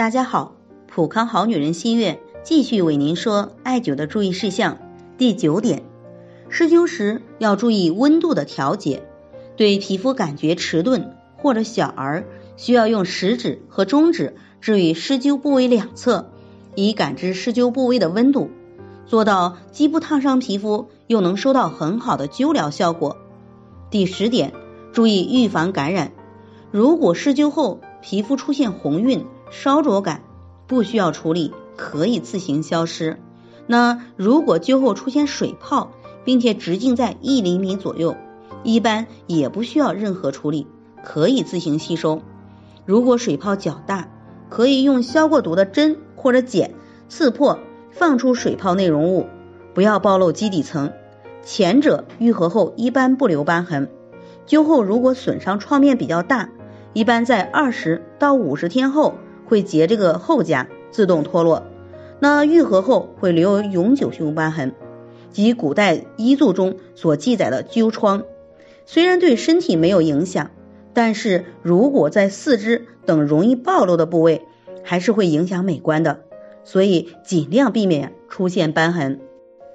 大家好，普康好女人心悦继续为您说艾灸的注意事项。第九点，施灸时要注意温度的调节。对皮肤感觉迟钝或者小儿，需要用食指和中指置于施灸部位两侧，以感知施灸部位的温度，做到既不烫伤皮肤，又能收到很好的灸疗效果。第十点，注意预防感染。如果施灸后皮肤出现红晕、烧灼感，不需要处理，可以自行消失。那如果灸后出现水泡，并且直径在一厘米左右，一般也不需要任何处理，可以自行吸收。如果水泡较大，可以用消过毒的针或者剪刺破，放出水泡内容物，不要暴露基底层。前者愈合后一般不留瘢痕，灸后如果损伤创面比较大。一般在二十到五十天后会结这个后痂，自动脱落。那愈合后会留有永久性瘢痕，即古代医嘱中所记载的灸疮。虽然对身体没有影响，但是如果在四肢等容易暴露的部位，还是会影响美观的。所以尽量避免出现瘢痕。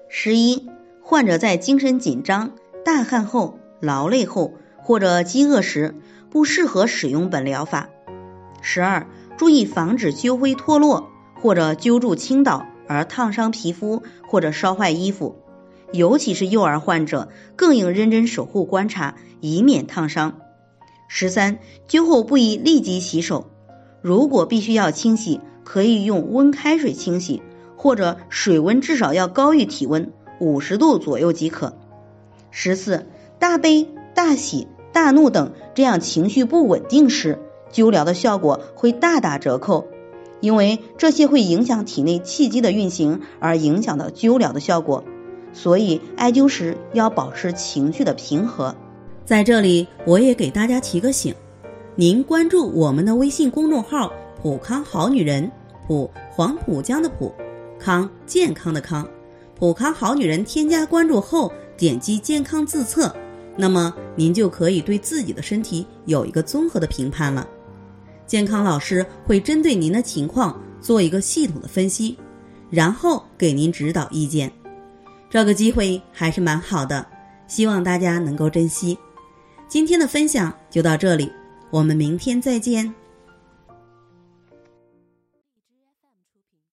十一，患者在精神紧张、大汗后、劳累后或者饥饿时。不适合使用本疗法。十二，注意防止灸灰脱落或者灸住倾倒而烫伤皮肤或者烧坏衣服，尤其是幼儿患者，更应认真守护观察，以免烫伤。十三，灸后不宜立即洗手，如果必须要清洗，可以用温开水清洗，或者水温至少要高于体温五十度左右即可。十四，大悲大喜。大怒等这样情绪不稳定时，灸疗的效果会大打折扣，因为这些会影响体内气机的运行，而影响到灸疗的效果。所以艾灸时要保持情绪的平和。在这里，我也给大家提个醒：您关注我们的微信公众号“普康好女人”，普黄浦江的普，康健康的康，普康好女人。添加关注后，点击健康自测。那么您就可以对自己的身体有一个综合的评判了。健康老师会针对您的情况做一个系统的分析，然后给您指导意见。这个机会还是蛮好的，希望大家能够珍惜。今天的分享就到这里，我们明天再见。